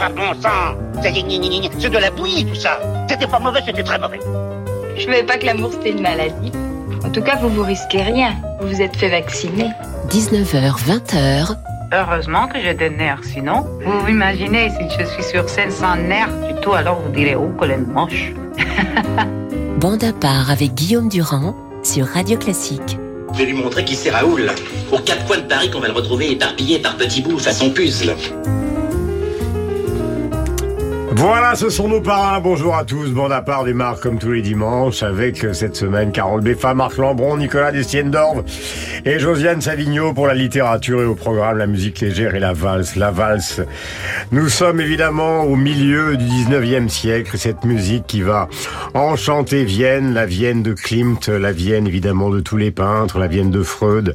Ah bon sang C'est de la bouillie tout ça C'était pas mauvais, c'était très mauvais Je savais pas que l'amour c'était une maladie. En tout cas, vous vous risquez rien. Vous vous êtes fait vacciner. 19h, 20h. Heureusement que j'ai des nerfs, sinon, vous vous imaginez si je suis sur scène sans nerfs du tout, alors vous direz, oh, qu'elle est moche. Bande à part avec Guillaume Durand sur Radio Classique. Je vais lui montrer qui c'est Raoul. Aux quatre coins de Paris qu'on va le retrouver éparpillé par petits bouts façon puzzle. Voilà, ce sont nos parrains. Bonjour à tous. Bon à part démarre comme tous les dimanches avec euh, cette semaine Carole Beffa, Marc Lambron, Nicolas Destienne-Dorve et Josiane Savigno pour la littérature et au programme la musique légère et la valse. La valse. Nous sommes évidemment au milieu du 19e siècle. Cette musique qui va enchanter Vienne, la Vienne de Klimt, la Vienne évidemment de tous les peintres, la Vienne de Freud,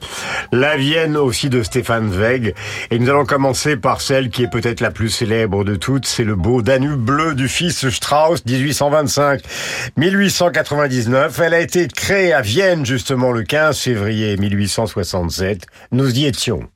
la Vienne aussi de Stéphane Zweig. Et nous allons commencer par celle qui est peut-être la plus célèbre de toutes. C'est le beau Danube bleu du fils Strauss, 1825-1899. Elle a été créée à Vienne, justement, le 15 février 1867. Nous y étions.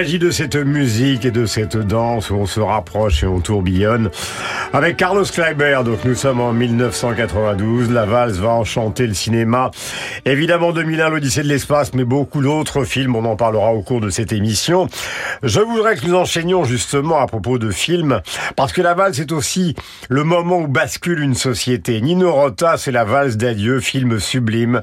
Magie de cette musique et de cette danse où on se rapproche et on tourbillonne. Avec Carlos Kleiber, donc nous sommes en 1992, la valse va enchanter le cinéma. Évidemment 2001, l'Odyssée de l'espace, mais beaucoup d'autres films, on en parlera au cours de cette émission. Je voudrais que nous enchaînions justement à propos de films, parce que la valse est aussi le moment où bascule une société. Nino Rota, c'est la valse d'adieu, film sublime.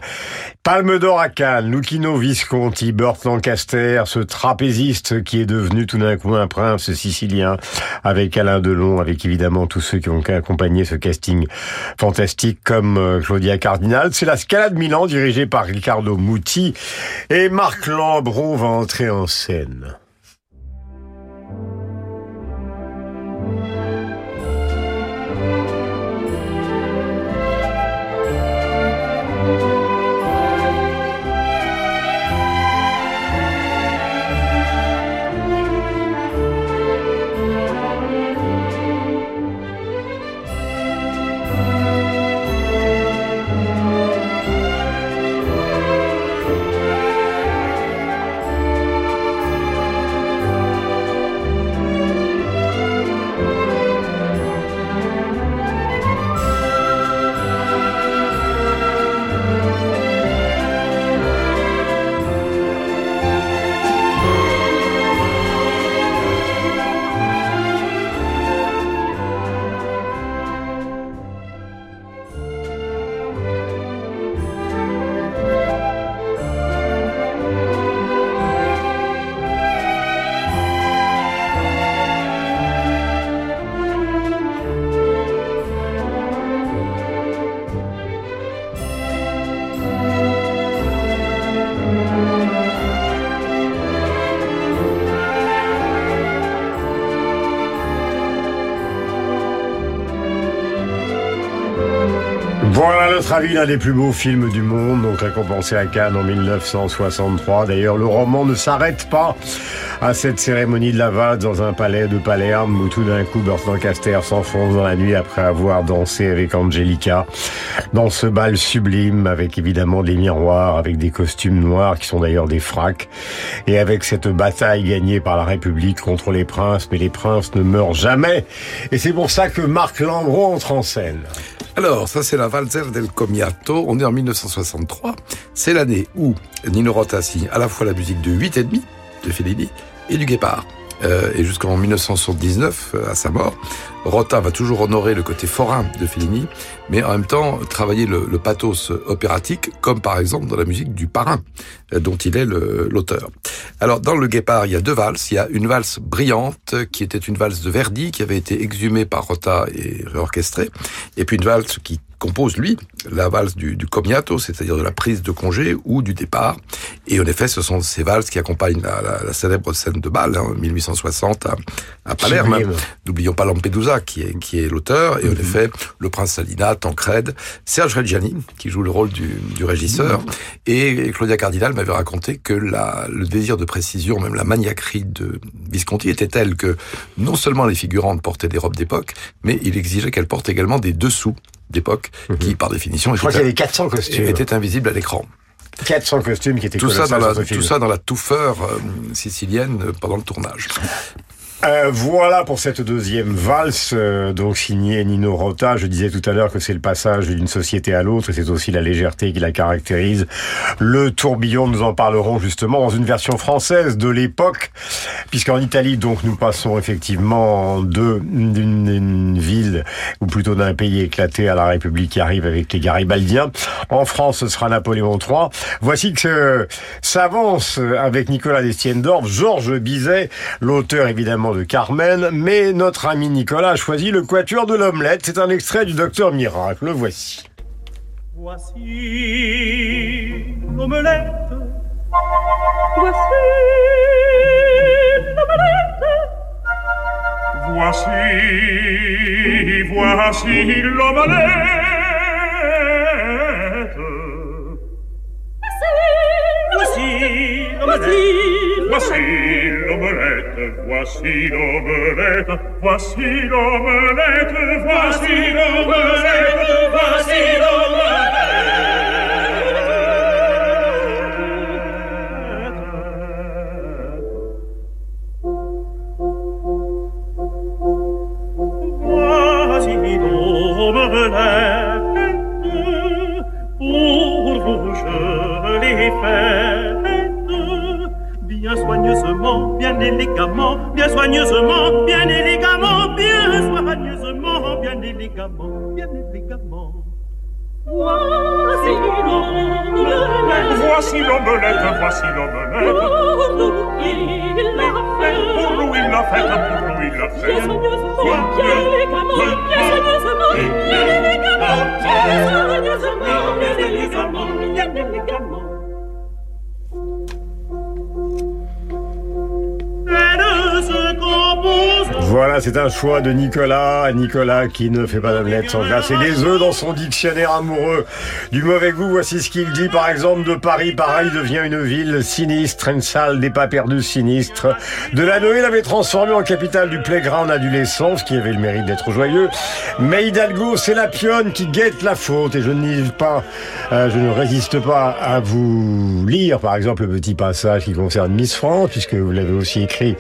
Palme d'or à Cannes, Lucchino Visconti, Burt Lancaster, ce trapéziste qui est devenu tout d'un coup un prince sicilien, avec Alain Delon, avec évidemment tous ceux qui ont accompagné ce casting fantastique comme euh, Claudia Cardinal. C'est la Scala de Milan dirigée par Riccardo Muti et Marc Lambron va entrer en scène. Voilà notre avis, l'un des plus beaux films du monde, donc récompensé à Cannes en 1963. D'ailleurs, le roman ne s'arrête pas à cette cérémonie de la valse dans un palais de Palerme où tout d'un coup Burt Lancaster s'enfonce dans la nuit après avoir dansé avec Angelica dans ce bal sublime avec évidemment des miroirs, avec des costumes noirs qui sont d'ailleurs des fracs et avec cette bataille gagnée par la République contre les princes, mais les princes ne meurent jamais et c'est pour ça que Marc Landreau entre en scène. Alors, ça c'est la Valzer del Comiato. On est en 1963. C'est l'année où Nino signe à la fois la musique de 8 et demi de Fellini et du Guépard. Euh, et jusqu'en 1979, euh, à sa mort, Rota va toujours honorer le côté forain de Fellini, mais en même temps travailler le, pathos opératique, comme par exemple dans la musique du Parrain, euh, dont il est l'auteur. Alors dans le Guépard, il y a deux valses. Il y a une valse brillante qui était une valse de Verdi qui avait été exhumée par Rota et réorchestrée, et puis une valse qui compose, lui, la valse du, du comiato, c'est-à-dire de la prise de congé ou du départ. Et en effet, ce sont ces valses qui accompagnent la, la, la célèbre scène de bal, hein, 1860 à, à Palerme. N'oublions pas Lampedusa, qui est, qui est l'auteur. Et en mm -hmm. effet, le prince Salina, Tancred, Serge Reggiani, qui joue le rôle du, du régisseur. Mm -hmm. Et Claudia Cardinal m'avait raconté que la, le désir de précision, même la maniaquerie de Visconti était telle que non seulement les figurantes portaient des robes d'époque, mais il exigeait qu'elles portent également des dessous d'époque mmh. qui, par définition, Je crois qu'il y avait 400 costumes. était invisible à l'écran. 400 costumes qui étaient tout ça dans la, tout ça dans la touffeur euh, sicilienne pendant le tournage. Euh, voilà pour cette deuxième valse, euh, donc signée Nino Rota. Je disais tout à l'heure que c'est le passage d'une société à l'autre et c'est aussi la légèreté qui la caractérise. Le tourbillon, nous en parlerons justement dans une version française de l'époque, puisqu'en Italie, donc, nous passons effectivement d'une ville, ou plutôt d'un pays éclaté à la République qui arrive avec les Garibaldiens. En France, ce sera Napoléon III. Voici que s'avance avec Nicolas Destienne-Dorf, Georges Bizet, l'auteur évidemment de Carmen, mais notre ami Nicolas a choisi le quatuor de l'omelette. C'est un extrait du Docteur Miracle. Le voici. Voici l'omelette. Voici l'omelette. Voici, voici l'omelette. Voici l'omelette. Voici l'omelette. voici l'omelette, voici l'omelette, voici l'omelette, voici l'omelette. Bien élégamment, bien soigneusement, bien élégamment, bien soigneusement, bien élégamment, bien élégamment. Voici l'omelette, voici l'omelette, voici l'omelette. Pour nous il l'a fait, pour nous il l'a fait, pour nous il l'a fait. Bien soigneusement, bien élégamment, bien soigneusement, bien élégamment, bien soigneusement, bien élégamment, bien élégamment. Voilà, c'est un choix de Nicolas. Nicolas qui ne fait pas d'omelette sans glace et des œufs dans son dictionnaire amoureux du mauvais goût. Voici ce qu'il dit, par exemple, de Paris. Pareil devient une ville sinistre, une salle des pas perdus sinistres. De la Noël avait transformé en capitale du playground adolescent, ce qui avait le mérite d'être joyeux. Mais Hidalgo, c'est la pionne qui guette la faute et je ne pas, euh, je ne résiste pas à vous lire, par exemple, le petit passage qui concerne Miss France, puisque vous l'avez aussi écrit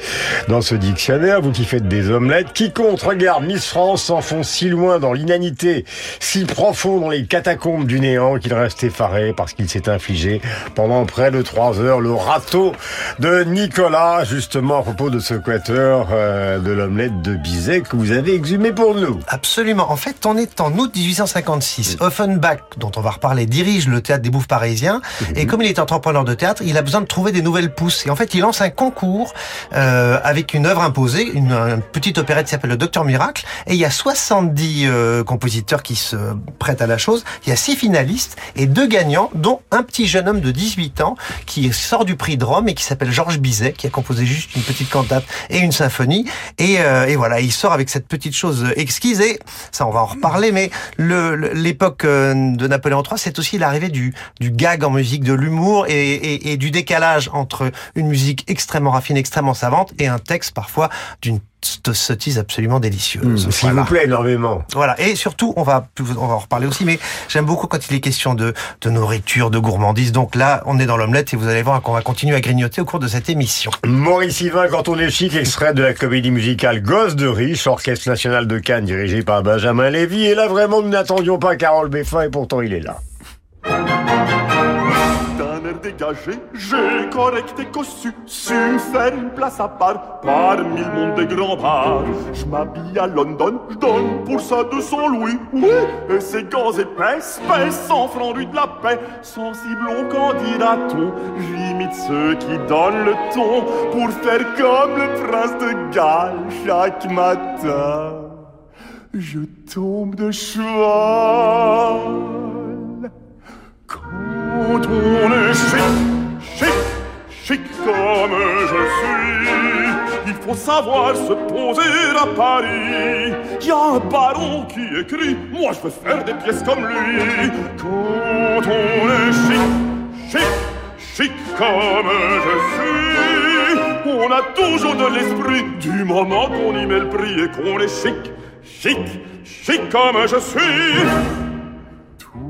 dans ce dictionnaire, vous qui faites des omelettes. Quiconque regarde Miss France s'enfonce si loin dans l'inanité, si profond dans les catacombes du néant qu'il reste effaré parce qu'il s'est infligé pendant près de trois heures le râteau de Nicolas, justement à propos de ce quateur euh, de l'omelette de Bizet que vous avez exhumé pour nous. Absolument. En fait, on est en août 1856. Offenbach, dont on va reparler, dirige le théâtre des Bouffes parisiens. Mm -hmm. Et comme il est entrepreneur de théâtre, il a besoin de trouver des nouvelles pousses. Et en fait, il lance un concours euh, avec une œuvre imposée, une, un petite opérette qui s'appelle le Docteur Miracle. Et il y a 70 euh, compositeurs qui se prêtent à la chose. Il y a six finalistes et deux gagnants, dont un petit jeune homme de 18 ans qui sort du prix de Rome et qui s'appelle Georges Bizet, qui a composé juste une petite cantate et une symphonie. Et, euh, et voilà, il sort avec cette petite chose exquise. Et ça, on va en reparler. Mais l'époque euh, de Napoléon III, c'est aussi l'arrivée du, du gag en musique, de l'humour et, et, et du décalage entre une musique extrêmement raffinée, extrêmement savante et un texte parfois d'une sottise absolument délicieuse. S'il Voilà. vous plaît, énormément. Voilà. Et surtout, on va, on va en reparler aussi, mais j'aime beaucoup quand il est question de, de nourriture, de gourmandise. Donc là, on est dans l'omelette et vous allez voir qu'on va continuer à grignoter au cours de cette émission. Maurice Yvain, quand on est chic, extrait de la comédie musicale Gosse de riche, orchestre national de Cannes dirigé par Benjamin Lévy. Et là, vraiment, nous n'attendions pas Carole Beffin et pourtant il est là. Dégagé, j'ai correct et cossu, su faire place à part parmi le monde des grands bars. Je m'habille à London, donne pour ça 200 louis, oui, et ces gants épais, pèsent 100 francs rue de la paix, sensible au candidaton, j'imite ceux qui donnent le ton pour faire comme le prince de Galles chaque matin. Je tombe de cheval. On est chic, chic, chic comme je suis, il faut savoir se poser à Paris. Y a un baron qui écrit, moi je veux faire des pièces comme lui. Quand on est chic, chic, chic comme je suis, on a toujours de l'esprit du moment qu'on y met le prix et qu'on est chic, chic, chic comme je suis.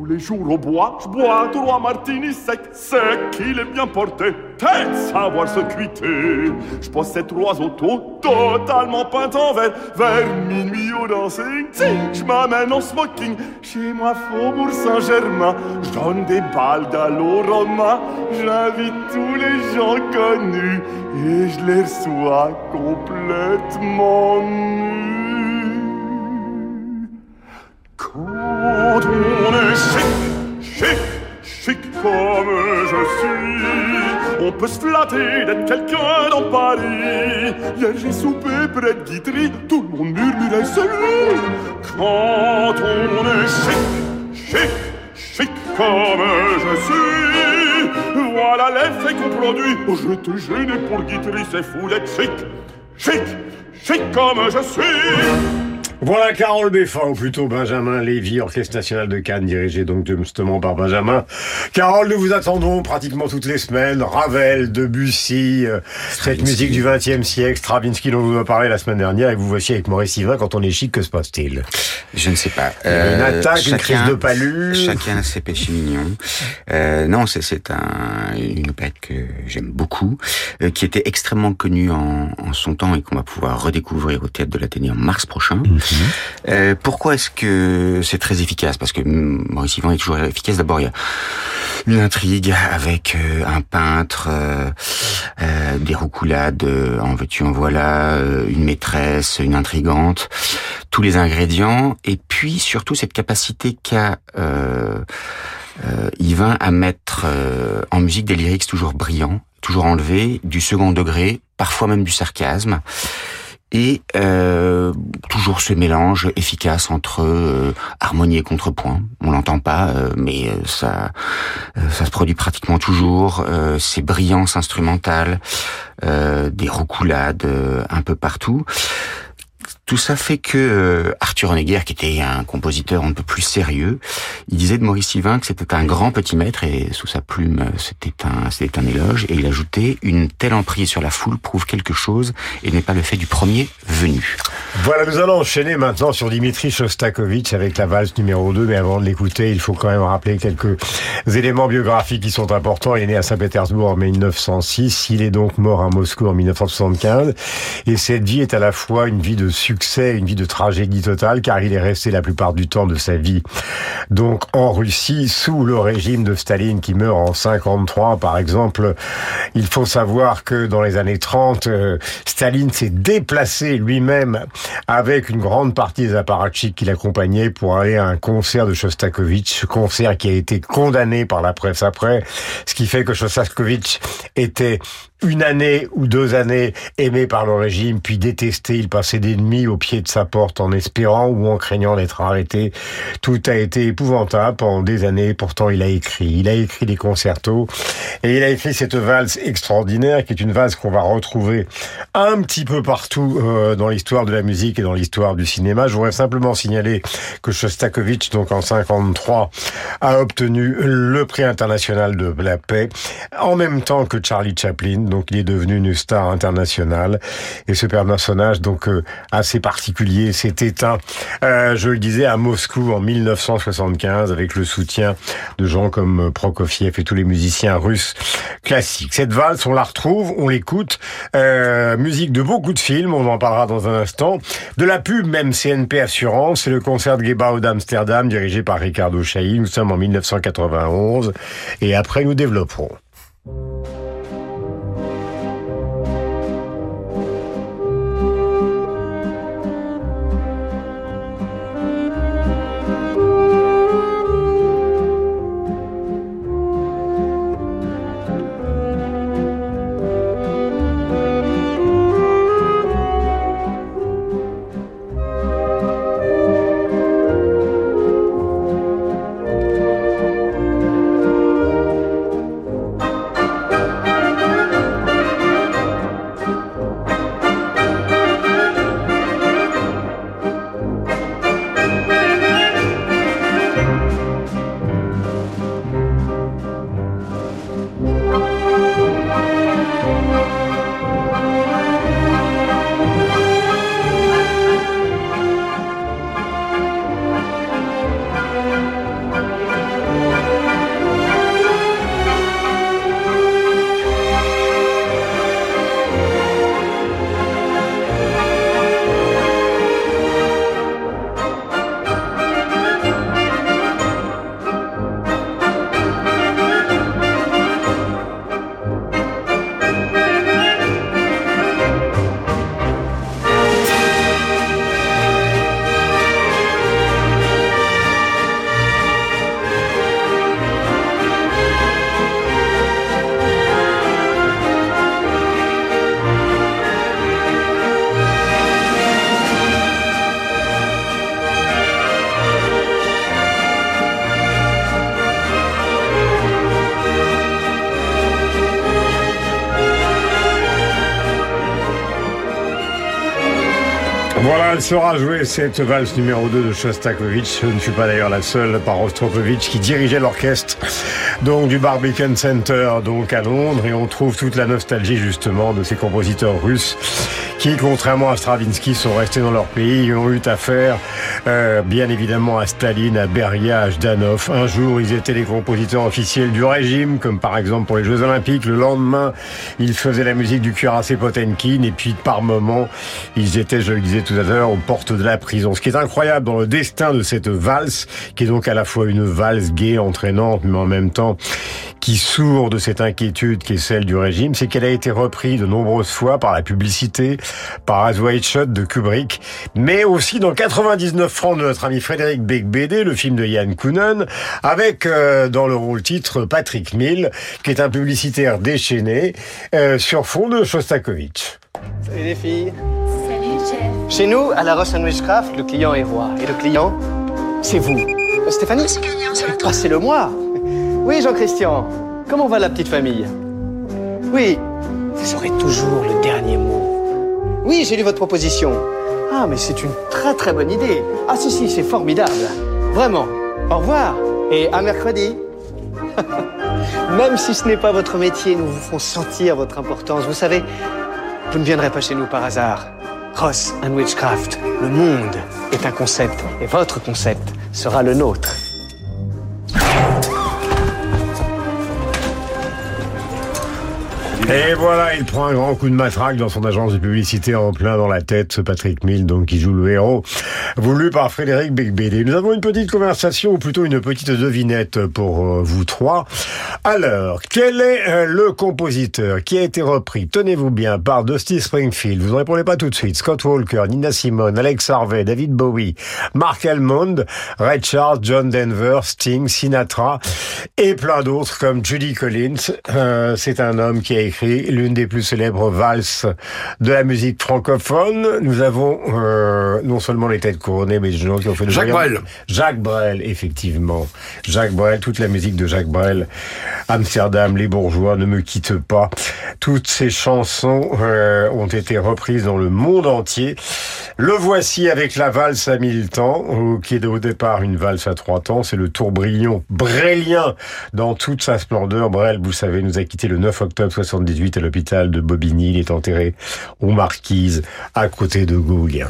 Les jours au bois, je bois trois martinis secs, sec qu'il est bien porté, tête savoir se cuiter. Je possède trois autos totalement peintes en vert, vers minuit au dancing, tic, je m'amène en smoking, chez moi Faubourg Saint-Germain, je donne des balles d'allorama, j'invite tous les gens connus, et je les reçois complètement nus. Quand on est chic, chic, chic comme je suis, on peut se flatter d'être quelqu'un dans Paris. Hier j'ai soupé près de Guitry, tout le monde murmurait celui. Quand on est chic, chic, chic comme je suis, voilà l'effet qu'on produit. Oh, je te gêne pour Guitry, c'est fou d'être chic, chic, chic comme je suis. Voilà Carole Beffin, ou plutôt Benjamin Lévy, Orchestre National de Cannes, dirigé donc justement par Benjamin. Carole, nous vous attendons pratiquement toutes les semaines. Ravel, Debussy, euh, cette musique du XXe siècle, Stravinsky dont on nous a parlé la semaine dernière, et vous voici avec Maurice Yvain. Quand on est chic, que se passe-t-il? Je ne sais pas. Une attaque, une crise de palud. Chacun ses péchés mignons. Euh, non, c'est un, une opérette que j'aime beaucoup, euh, qui était extrêmement connue en, en son temps et qu'on va pouvoir redécouvrir au théâtre de l'Athénée en mars prochain. Euh, pourquoi est-ce que c'est très efficace? Parce que hum, Maurice Yvan est toujours efficace. D'abord, il y a une intrigue avec euh, un peintre, euh, des roucoulades, en veux-tu, en voilà, une maîtresse, une intrigante, tous les ingrédients, et puis surtout cette capacité qu'a Yvain à mettre en musique des lyrics toujours brillants, toujours enlevés, du second degré, parfois même du sarcasme et euh, toujours ce mélange efficace entre euh, harmonie et contrepoint. On l'entend pas, euh, mais ça, ça se produit pratiquement toujours. Ces brillances instrumentales, des roucoulades euh, un peu partout. Tout ça fait que euh, Arthur Honegger, qui était un compositeur un peu plus sérieux, il disait de Maurice Yvain que c'était un grand petit maître et sous sa plume, euh, c'était un, c'était un éloge. Et il ajoutait une telle emprise sur la foule prouve quelque chose et n'est pas le fait du premier venu. Voilà, nous allons enchaîner maintenant sur Dimitri Shostakovich avec la valse numéro 2, mais avant de l'écouter, il faut quand même rappeler quelques éléments biographiques qui sont importants. Il est né à Saint-Pétersbourg en 1906, il est donc mort à Moscou en 1975, et cette vie est à la fois une vie de succès, une vie de tragédie totale, car il est resté la plupart du temps de sa vie donc en Russie, sous le régime de Staline qui meurt en 53, par exemple. Il faut savoir que dans les années 30, euh, Staline s'est déplacé lui-même avec une grande partie des apparatchiks qui l'accompagnaient pour aller à un concert de Shostakovich, concert qui a été condamné par la presse après, ce qui fait que Shostakovich était une année ou deux années aimé par le régime, puis détesté. Il passait des nuits au pied de sa porte en espérant ou en craignant d'être arrêté. Tout a été épouvantable pendant des années. Pourtant, il a écrit. Il a écrit des concertos et il a écrit cette valse extraordinaire qui est une valse qu'on va retrouver un petit peu partout euh, dans l'histoire de la musique et dans l'histoire du cinéma. Je voudrais simplement signaler que Shostakovich, donc en 53, a obtenu le prix international de la paix en même temps que Charlie Chaplin donc il est devenu une star internationale. Et ce personnage, donc euh, assez particulier, s'est éteint, euh, je le disais, à Moscou en 1975 avec le soutien de gens comme Prokofiev et tous les musiciens russes classiques. Cette valse, on la retrouve, on l'écoute, euh, musique de beaucoup de films, on en parlera dans un instant, de la pub même CNP Assurance, c'est le concert de Gebau d'Amsterdam dirigé par Ricardo Chailly, nous sommes en 1991 et après nous développerons. Sera jouée cette valse numéro 2 de Shostakovich. Je ne suis pas d'ailleurs la seule par Rostropovich qui dirigeait l'orchestre donc du Barbican Center donc à Londres et on trouve toute la nostalgie justement de ces compositeurs russes qui, contrairement à Stravinsky, sont restés dans leur pays ont eu affaire, euh, bien évidemment, à Staline, à Beria, à Jdanov. Un jour, ils étaient les compositeurs officiels du régime, comme par exemple pour les Jeux Olympiques. Le lendemain, ils faisaient la musique du cuirassé Potemkin et puis par moment, ils étaient, je le disais tout à l'heure, aux portes de la prison. Ce qui est incroyable dans le destin de cette valse, qui est donc à la fois une valse gaie, entraînante, mais en même temps qui sourd de cette inquiétude qui est celle du régime, c'est qu'elle a été reprise de nombreuses fois par la publicité, par As White Shot de Kubrick, mais aussi dans 99 francs de notre ami Frédéric Becbédé, le film de Yann Kounen, avec euh, dans le rôle titre Patrick Mill, qui est un publicitaire déchaîné euh, sur fond de Shostakovich. Salut les filles. Salut chef. Chez nous, à la Ross Witchcraft, le client est roi. Et le client, c'est vous. Euh, Stéphanie Passez-le moi. Oui, Jean-Christian. Comment va la petite famille? Oui, vous aurez toujours le dernier mot. Oui, j'ai lu votre proposition. Ah, mais c'est une très très bonne idée. Ah si, si, c'est formidable. Vraiment. Au revoir et à mercredi. Même si ce n'est pas votre métier, nous vous ferons sentir votre importance. Vous savez, vous ne viendrez pas chez nous par hasard. Ross and Witchcraft, le monde est un concept et votre concept sera le nôtre. Et voilà, il prend un grand coup de matraque dans son agence de publicité en plein dans la tête, ce Patrick Mill, donc qui joue le héros, voulu par Frédéric Becbédé. Nous avons une petite conversation, ou plutôt une petite devinette pour euh, vous trois. Alors, quel est euh, le compositeur qui a été repris, tenez-vous bien, par Dusty Springfield? Vous ne répondez pas tout de suite. Scott Walker, Nina Simone, Alex Harvey, David Bowie, Mark Elmond, Ray Charles, John Denver, Sting, Sinatra et plein d'autres comme Judy Collins. Euh, C'est un homme qui a écrit l'une des plus célèbres valses de la musique francophone. Nous avons euh, non seulement les têtes couronnées, mais des gens qui ont fait de Jacques Brel. Jacques Brel, effectivement. Jacques Brel, toute la musique de Jacques Brel. Amsterdam, Les Bourgeois, Ne me quitte pas. Toutes ces chansons euh, ont été reprises dans le monde entier. Le voici avec la valse à mille temps, qui est au départ une valse à trois temps. C'est le tourbillon brélien dans toute sa splendeur. Brel, vous savez, nous a quitté le 9 octobre 78 à l'hôpital de Bobigny. Il est enterré aux Marquises, à côté de Gauguin.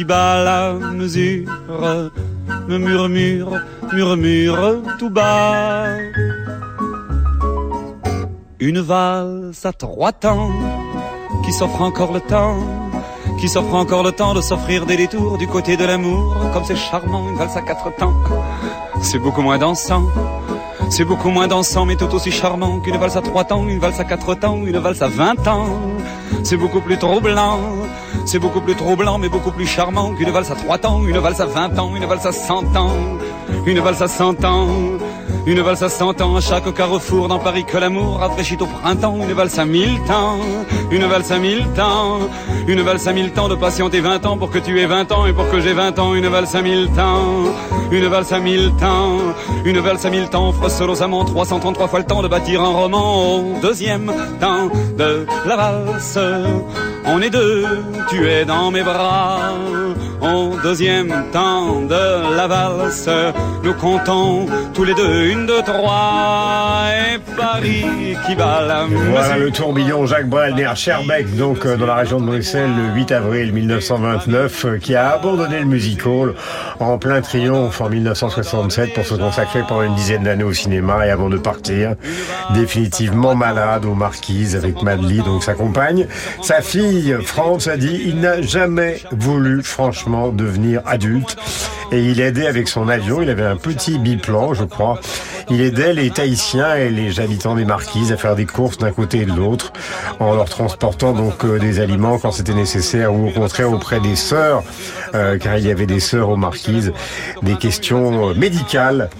qui bat la mesure me murmure, murmure tout bas. Une valse à trois temps qui s'offre encore le temps, qui s'offre encore le temps de s'offrir des détours du côté de l'amour, comme c'est charmant, une valse à quatre temps. C'est beaucoup moins dansant. C'est beaucoup moins dansant, mais tout aussi charmant qu'une valse à trois temps, une valse à quatre temps, une valse à vingt ans. C'est beaucoup plus troublant, c'est beaucoup plus troublant, mais beaucoup plus charmant qu'une valse à trois temps, une valse à vingt ans, une valse à cent ans, une valse à cent ans. Une valse à cent ans à chaque carrefour dans Paris que l'amour rafraîchit au printemps. Une valse à mille temps, une valse à mille temps, une valse à mille temps de patienter vingt ans pour que tu aies vingt ans et pour que j'ai vingt ans. Une valse à mille temps, une valse à mille temps, une valse à mille temps amants 333 fois le temps de bâtir un roman. Deuxième temps de la valse, on est deux, tu es dans mes bras. Au deuxième temps de la valse, nous comptons tous les deux une, deux, trois, et Paris qui bat la Voilà le tourbillon Jacques Brel Schaerbeek, donc euh, dans la région de Bruxelles, le 8 avril 1929, euh, qui a abandonné le musical en plein triomphe en 1967 pour se consacrer pendant une dizaine d'années au cinéma et avant de partir définitivement malade aux Marquises avec Madeleine, donc sa compagne. Sa fille, France, a dit il n'a jamais voulu franchement devenir adulte et il aidait avec son avion, il avait un petit biplan, je crois. Il aidait les Tahitiens et les habitants des Marquises à faire des courses d'un côté et de l'autre en leur transportant donc euh, des aliments quand c'était nécessaire ou au contraire auprès des sœurs, euh, car il y avait des sœurs aux Marquises, des questions euh, médicales.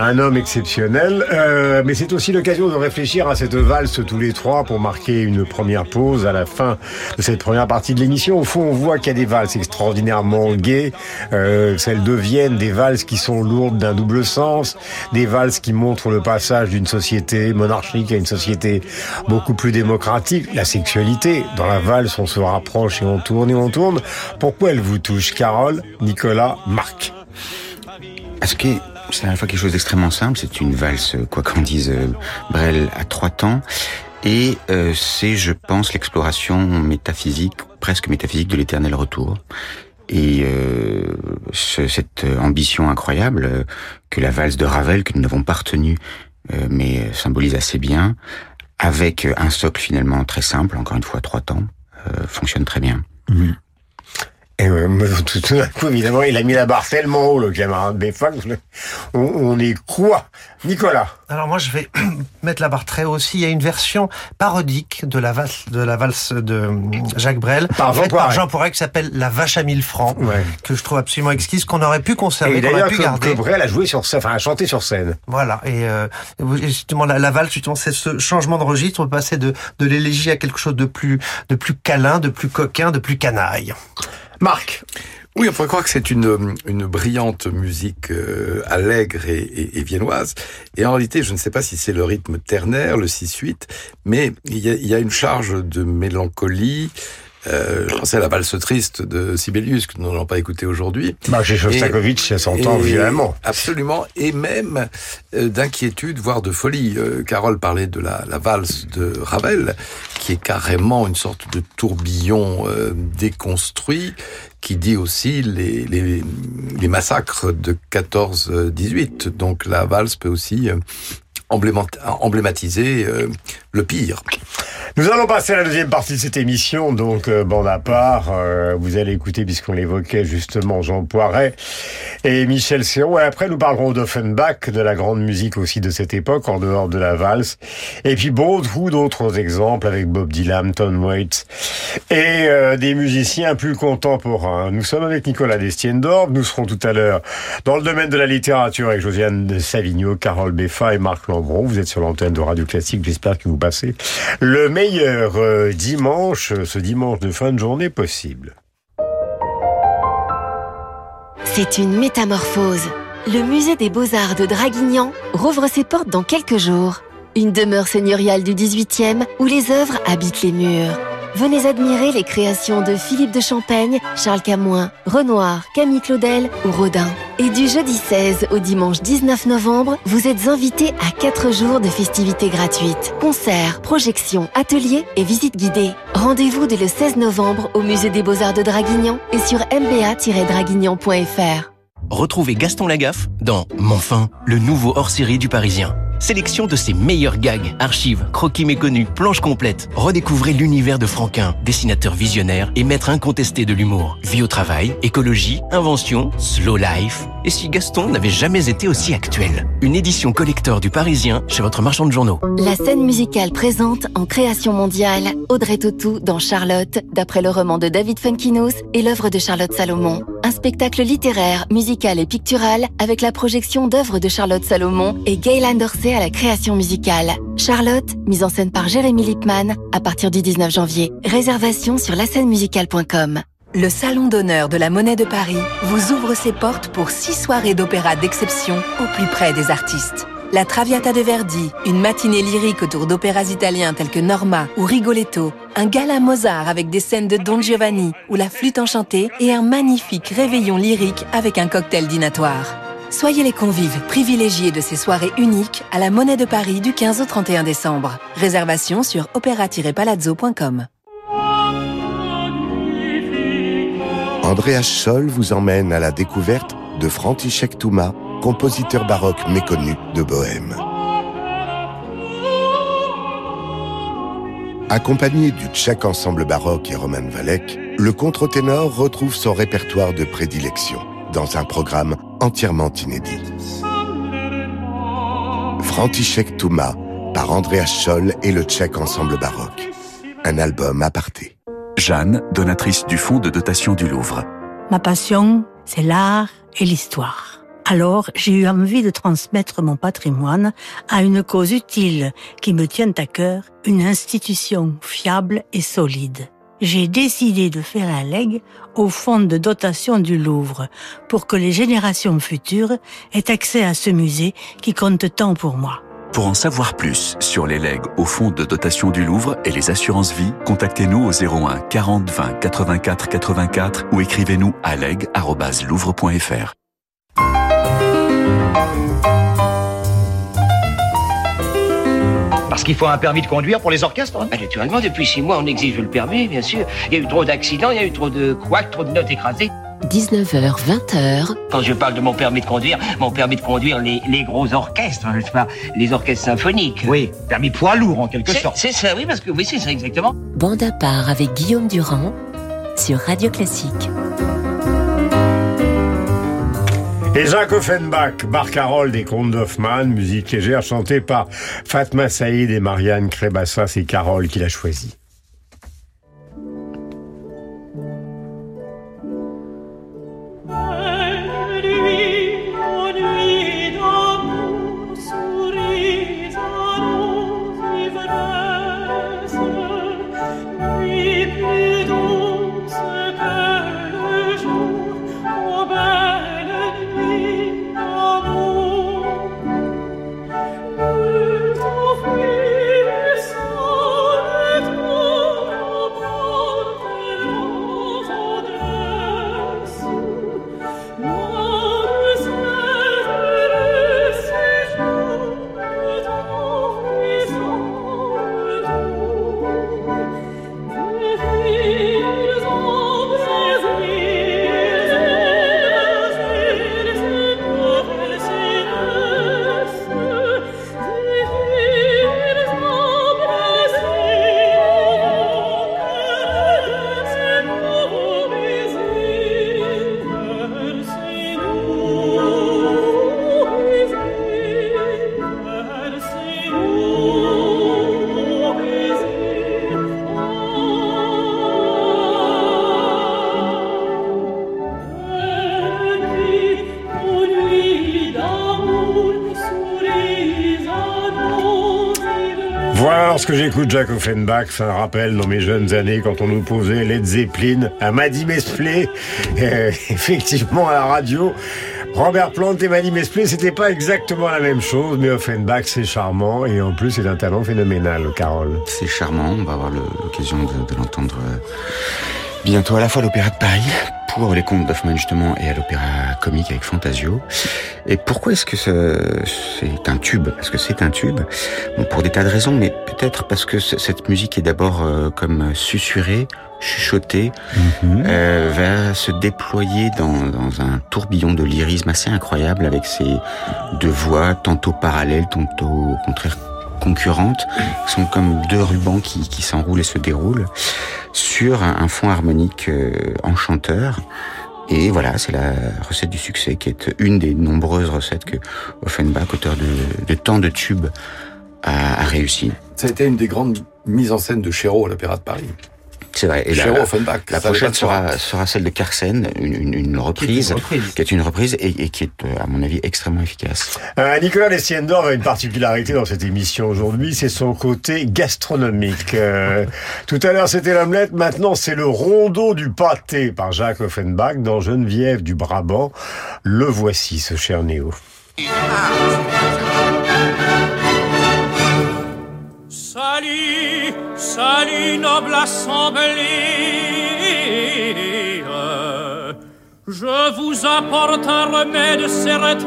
Un homme exceptionnel, euh, mais c'est aussi l'occasion de réfléchir à cette valse tous les trois pour marquer une première pause à la fin de cette première partie de l'émission. Au fond, on voit qu'il y a des valses extraordinairement gaies, euh, celles des valses qui sont lourdes d'un double sens, des valses qui montrent le passage d'une société monarchique à une société beaucoup plus démocratique. La sexualité, dans la valse, on se rapproche et on tourne et on tourne. Pourquoi elle vous touche, Carole, Nicolas, Marc? Parce que c'est à la fois quelque chose d'extrêmement simple, c'est une valse, quoi qu'en dise euh, Brel, à trois temps, et euh, c'est, je pense, l'exploration métaphysique, presque métaphysique de l'éternel retour. Et euh, ce- cette ambition incroyable euh, que la valse de Ravel, que nous n'avons pas retenue, euh, mais euh, symbolise assez bien, avec euh, un socle finalement très simple, encore une fois trois temps, euh, fonctionne très bien. Et euh, me- tout tout d'un coup, évidemment, il a mis la barre tellement haut, le camarade que On, on est quoi? Nicolas Alors moi, je vais mettre la barre très haut aussi. Il y a une version parodique de la valse de, la valse de Jacques Brel, Par Jean par. Jean Poiret, qui s'appelle La Vache à mille francs, Ouais. que je trouve absolument exquise, qu'on aurait pu conserver, qu'on aurait pu que, garder. que Brel a joué sur scène, enfin, a chanté sur scène. Voilà. Et euh, justement, la, la valse, justement, c'est ce changement de registre. On passer de, de l'élégie à quelque chose de plus, de plus câlin, de plus coquin, de plus canaille. Marc Oui, on pourrait croire que c'est une, une brillante musique euh, allègre et, et, et, viennoise. Et en réalité, je ne sais pas si c'est le rythme ternaire, le 6-8, mais il y, a, il y a une charge de mélancolie, euh, je pensais à la valse triste de Sibelius que nous n'allons pas écouté aujourd'hui. Chez Shostakovich, ça s'entend violemment. Absolument, et même euh, d'inquiétude, voire de folie. Euh, Carole parlait de la, la, valse de Ravel, qui est carrément une sorte de tourbillon euh, déconstruit, qui dit aussi les, les, les massacres de 14-18. Donc la valse peut aussi emblématiser le pire. Nous allons passer à la deuxième partie de cette émission, donc euh, bande à part. Euh, vous allez écouter, puisqu'on l'évoquait justement, Jean Poiret et Michel Serrault. Et après, nous parlerons d'Offenbach, de la grande musique aussi de cette époque, en dehors de la valse. Et puis beaucoup d'autres exemples avec Bob Dylan, Tom Waits et euh, des musiciens plus contemporains. Nous sommes avec Nicolas Destiendorf. Nous serons tout à l'heure dans le domaine de la littérature avec Josiane de Savigno, Carole Beffa et Marc Lambron. Vous êtes sur l'antenne de Radio Classique. J'espère que vous passez le meilleur euh, dimanche, ce dimanche de fin de journée possible. C'est une métamorphose. Le musée des beaux-arts de Draguignan rouvre ses portes dans quelques jours. Une demeure seigneuriale du 18e où les œuvres habitent les murs. Venez admirer les créations de Philippe de Champaigne, Charles Camoin, Renoir, Camille Claudel ou Rodin. Et du jeudi 16 au dimanche 19 novembre, vous êtes invités à 4 jours de festivités gratuites. Concerts, projections, ateliers et visites guidées. Rendez-vous dès le 16 novembre au Musée des Beaux-Arts de Draguignan et sur mba-draguignan.fr. Retrouvez Gaston Lagaffe dans Monfin, le nouveau hors-série du Parisien. Sélection de ses meilleurs gags, archives, croquis méconnus, planches complètes. Redécouvrez l'univers de Franquin, dessinateur visionnaire et maître incontesté de l'humour. Vie au travail, écologie, invention, slow life. Et si Gaston n'avait jamais été aussi actuel? Une édition collector du Parisien chez votre marchand de journaux. La scène musicale présente en création mondiale Audrey Tautou dans Charlotte, d'après le roman de David Funkinos et l'œuvre de Charlotte Salomon. Un spectacle littéraire, musical et pictural avec la projection d'œuvres de Charlotte Salomon et Gaylan Dorsey à la création musicale. Charlotte, mise en scène par Jérémy Lipman, à partir du 19 janvier. Réservation sur musicale.com. Le Salon d'honneur de la Monnaie de Paris vous ouvre ses portes pour six soirées d'opéra d'exception au plus près des artistes. La Traviata de Verdi, une matinée lyrique autour d'opéras italiens tels que Norma ou Rigoletto, un gala Mozart avec des scènes de Don Giovanni ou la flûte enchantée et un magnifique réveillon lyrique avec un cocktail dînatoire. Soyez les convives privilégiés de ces soirées uniques à la Monnaie de Paris du 15 au 31 décembre. Réservation sur opéra-palazzo.com. Andreas Scholl vous emmène à la découverte de František Touma, compositeur baroque méconnu de Bohème. Accompagné du tchèque ensemble baroque et Roman Valek, le contre-ténor retrouve son répertoire de prédilection dans un programme entièrement inédit. František Touma par Andreas Scholl et le tchèque ensemble baroque. Un album aparté. Jeanne, donatrice du fonds de dotation du Louvre. Ma passion, c'est l'art et l'histoire. Alors, j'ai eu envie de transmettre mon patrimoine à une cause utile qui me tient à cœur, une institution fiable et solide j'ai décidé de faire un leg au fonds de dotation du Louvre pour que les générations futures aient accès à ce musée qui compte tant pour moi. Pour en savoir plus sur les legs au fonds de dotation du Louvre et les assurances vie, contactez-nous au 01 40 20 84 84 ou écrivez-nous à leg.louvre.fr. Parce qu'il faut un permis de conduire pour les orchestres hein? Bah, Naturellement, depuis six mois, on exige le permis, bien sûr. Il y a eu trop d'accidents, il y a eu trop de couacs, trop de notes écrasées. 19h, 20h. Quand je parle de mon permis de conduire, mon permis de conduire les, les gros orchestres, hein, je parle les orchestres symphoniques. Oui, permis poids lourd en quelque sorte. C'est ça, oui, parce que oui, c'est ça exactement. Bande à part avec Guillaume Durand sur Radio Classique. Et Jacques Offenbach, Marc Harold et Contes d'Hoffmann, musique légère chantée par Fatma Saïd et Marianne Crébassa, c'est Carole qui l'a choisi. Lorsque j'écoute Jack Offenbach, ça me rappelle dans mes jeunes années quand on nous posait Led Zeppelin à Maddy Mesplay, euh, effectivement à la radio. Robert Plant et Maddy Mesplay, c'était pas exactement la même chose, mais Offenbach c'est charmant et en plus c'est un talent phénoménal, Carole. C'est charmant, on va avoir l'occasion de, de l'entendre euh, bientôt à la fois à l'Opéra de Paris pour les contes d'Hoffmann justement et à l'Opéra comique avec Fantasio. Et pourquoi est-ce que ce- c'est un tube? Parce que c'est un tube, bon, pour des tas de raisons, mais peut-être parce que ce- cette musique est d'abord euh, comme susurrée, chuchotée, euh, va se déployer dans, dans un tourbillon de lyrisme assez incroyable avec ces deux voix tantôt parallèles, tantôt au contraire concurrentes, sont comme deux rubans qui, qui s'enroulent et se déroulent sur un, fond harmonique euh, enchanteur. Et voilà, c'est la recette du succès qui est une des nombreuses recettes que Offenbach, auteur de, de tant de tubes, a, a réussi. Ça a été une des grandes mises en scène de Chéreau à l'Opéra de Paris. C'est vrai. Et la, Offenbach, la soin. sera, sera celle de Carsen, une, une, une reprise, qui est une reprise et, et qui est, euh, à mon avis, extrêmement efficace. Euh, Nicolas Lestiendorf a une particularité dans cette émission aujourd'hui, c'est son côté gastronomique. Euh, tout à l'heure c'était l'omelette, maintenant c'est le rondeau du pâté par Jacques Offenbach dans Geneviève du Brabant. Le voici, ce cher Néo. Salut, salut noble assemblée. Je vous apporte un remède certain.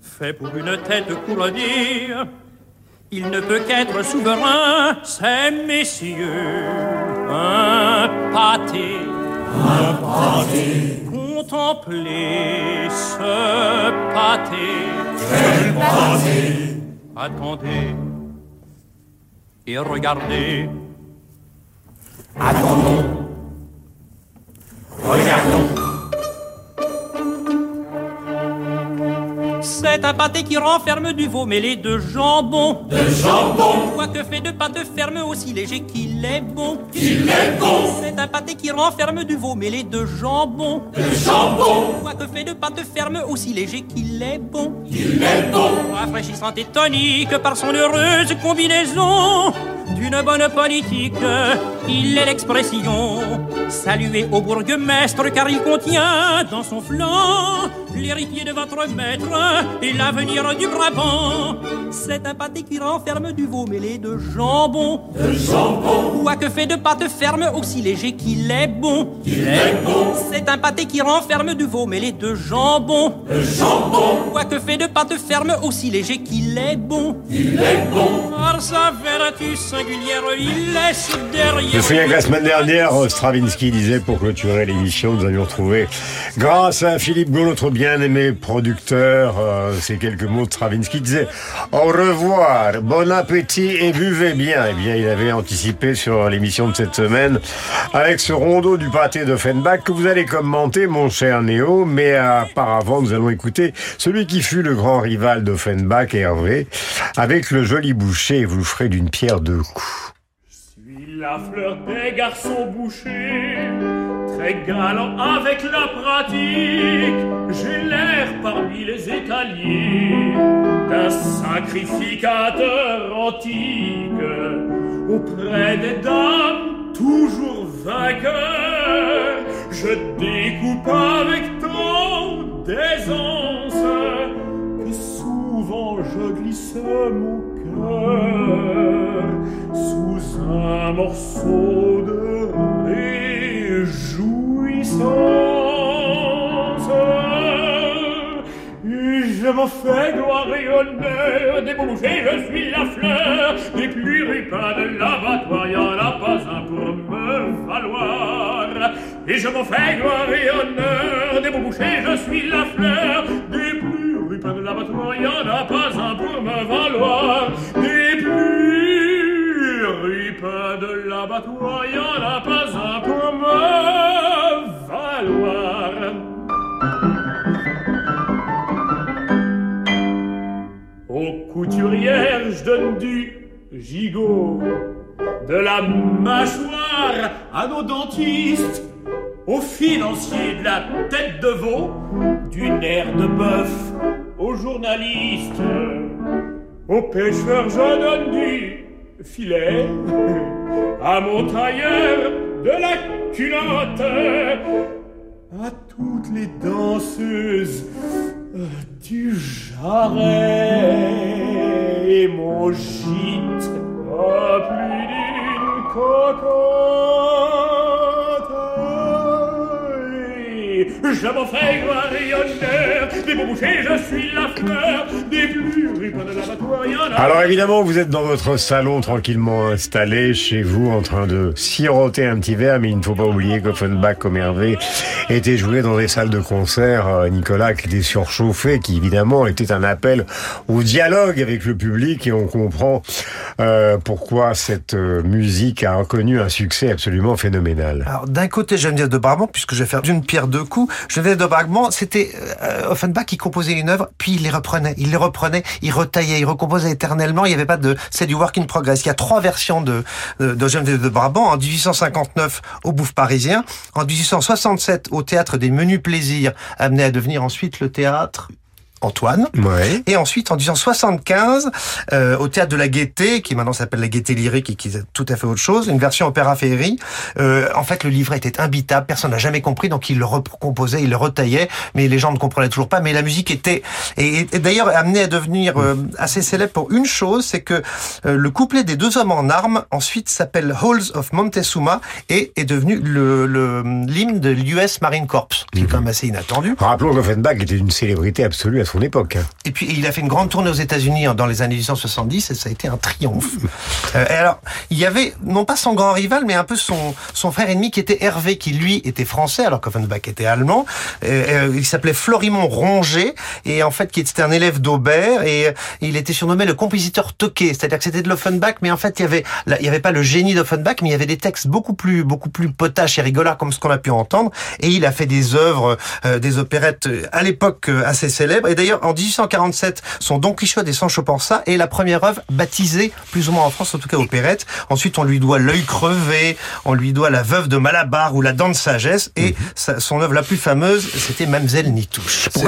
Fait pour une tête couronnée. Il ne peut qu'être souverain, c'est messieurs. Un pâté. Un pâté. Contemplez ce pâté. Quel pâté Attendez et regardez. Attendons. Regardons. C'est un pâté qui renferme du veau mêlé de jambon. De jambon. Quoique fait de pâte ferme aussi léger qu'il est bon. Qu'il est bon. C'est un pâté qui renferme du veau mêlé de jambon. De jambon. Quoique fait de pâte ferme aussi léger qu'il est bon. Qu'il est bon. Rafraîchissant et tonique par son heureuse combinaison. D'une bonne politique, il est l'expression. Salué au bourgmestre car il contient dans son flanc l'héritier de votre maître et l'avenir du Brabant. C'est un pâté qui renferme du veau mêlé de jambon. De jambon. Quoique fait de pâte ferme, aussi léger qu'il est bon. Il est bon. C'est un pâté qui renferme du veau mêlé de jambon. De jambon. Quoique fait de pâte ferme, aussi léger qu'il est bon. Il est bon. Singulière, il laisse derrière. Je me souviens que la semaine dernière, Stravinsky disait pour clôturer l'émission, nous avions trouvé, grâce à Philippe Gau, notre bien-aimé producteur, euh, ces quelques mots de Stravinsky, disait au revoir, bon appétit et buvez bien. Eh bien, il avait anticipé sur l'émission de cette semaine avec ce rondeau du pâté d'Offenbach que vous allez commenter, mon cher Néo, mais auparavant, nous allons écouter celui qui fut le grand rival d'Offenbach, Hervé, avec le joli boucher, vous le ferez d'une pierre deux coups. suis la fleur des garçons bouchers, très galant avec la pratique. J'ai l'air parmi les étaliers d'un sacrificateur antique. Auprès des dames, toujours vainqueur, je découpe avec tant d'aisance que souvent je glisse mon sous un morceau de réjouissance. Je m'en fais gloire et honneur, des bouchers, je suis la fleur, des plus ripins de l'abattoir, y en a pas un pour me valoir. Et je m'en fais gloire et honneur, des bouchers, je suis la fleur, des plus ripins de l'abattoir, y en a pas un pour me valoir. Ripins de l'abattoir, y en a pas un pour me valoir. Aux couturières, je donne du gigot, de la mâchoire à nos dentistes, aux financiers de la tête de veau, du nerf de bœuf aux journalistes. Au pêcheur je donne du filet, à mon tailleur de la culotte, à toutes les danseuses euh, du jarret et mon gîte à plus d'une cocotte. Je m'en fais gloire et honneur, des beaux bouchers, je suis la fleur, des plus de l'abattoir, y en a. Alors évidemment, vous êtes dans votre salon tranquillement installé chez vous en train de siroter un petit verre, mais il ne faut pas oublier qu'Offenbach comme Hervé était joué dans des salles de concert, euh, Nicolas qui était surchauffé, qui évidemment était un appel au dialogue avec le public et on comprend euh, pourquoi cette euh, musique a reconnu un succès absolument phénoménal. Alors d'un côté Geneviève de Brabant, puisque je vais faire d'une pierre deux coups, Geneviève de Brabant, c'était euh, Offenbach qui composait une œuvre, puis il les reprenait, il les reprenait, il retaillait, il recomposait éternellement, il n'y avait pas de... C'est du work in progress. Il y a trois versions de, de, de de Brabant, en 1859 au Bouffe parisien, en 1867 au Théâtre des Menus Plaisirs, amené à devenir ensuite le Théâtre Antoine. Ouais. Et ensuite, en 1975, euh, au théâtre de la Gaîté, qui maintenant s'appelle la Gaîté lyrique et qui est tout à fait autre chose, une version opéra féerie. Euh, en fait, le livret était imbitable, personne n'a jamais compris, donc il le recomposait, il le retaillait, mais les gens ne comprenaient toujours pas. Mais la musique était, et, et d'ailleurs amenée à devenir euh, assez célèbre pour une chose, c'est que euh, le couplet des deux hommes en armes ensuite s'appelle Halls of Montezuma et est devenu le le- l'hymne de l'US Marine Corps, qui est quand même assez inattendu. Rappelons qu'Offenbach était une célébrité absolue à son époque. Et puis il a fait une grande tournée aux États-Unis dans les années 1870 et ça a été un triomphe. Euh, et alors il y avait non pas son grand rival mais un peu son son frère ennemi qui était Hervé qui lui était français alors qu'Offenbach était allemand. Euh, euh, il s'appelait Florimond Ronget et en fait qui était un élève d'Aubert et il était surnommé le compositeur toqué, c'est-à-dire que c'était de l'Offenbach mais en fait il y avait là, il y avait pas le génie d'Offenbach mais il y avait des textes beaucoup plus beaucoup plus potaches et rigolards comme ce qu'on a pu entendre et il a fait des œuvres euh, des opérettes à l'époque assez célèbres et d'ailleurs en 1847 son Don Quichotte et Sancho Panza est la première œuvre baptisée plus ou moins en France en tout cas opérette ensuite on lui doit l'œil crevé on lui doit la veuve de Malabar ou la dent de sagesse et sa- son œuvre la plus fameuse c'était Mamselle Nitouche C'est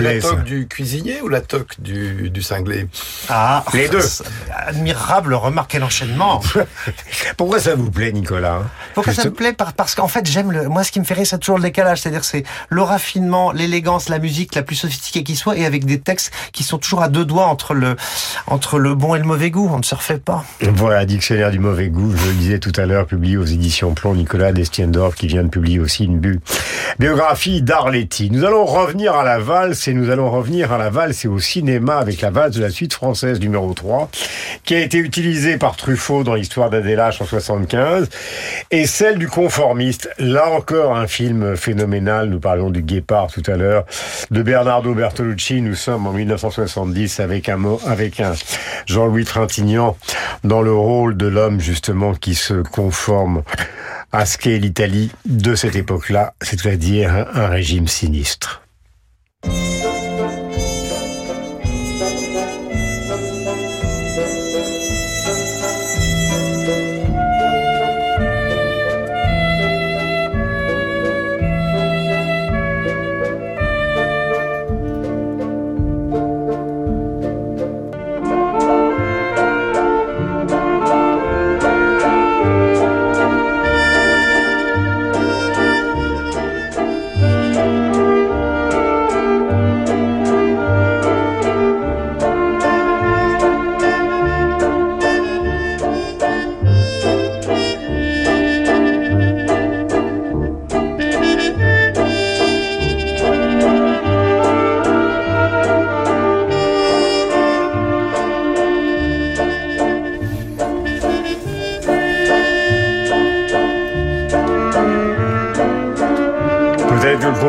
la, la toque du cuisinier ou la toque du, du cinglé? Ah, Les deux. c'est Admirable, remarque quel enchaînement. Pourquoi ça vous plaît, Nicolas? Pourquoi ça me plaît Par- Parce qu'en fait, j'aime le. Moi, ce qui me fait rire, c'est toujours le décalage. C'est-à-dire, c'est le raffinement, l'élégance, la musique la plus sophistiquée qui soit, et avec des textes qui sont toujours à deux doigts entre le entre le bon et le mauvais goût. On ne se refait pas. Voilà, Dictionnaire du mauvais goût, je le disais tout à l'heure, publié aux éditions Plomb, Nicolas Destiendorf, qui vient de publier aussi une biographie d'Arletty. Nous allons revenir à la valse, et nous allons revenir à la valse et au cinéma avec la valse de la suite française numéro 3, qui a été utilisée par Truffaut dans l'histoire d'Adélache en 75, et celle du conformiste. Là encore, un film phénoménal, nous parlions du Guépard tout à l'heure, de Bernardo Bertolucci, nous sommes en 1970 avec un, avec un Jean-Louis Trintignant dans le rôle de l'homme justement qui se conforme à ce qu'est l'Italie de cette époque-là, c'est-à-dire un régime sinistre.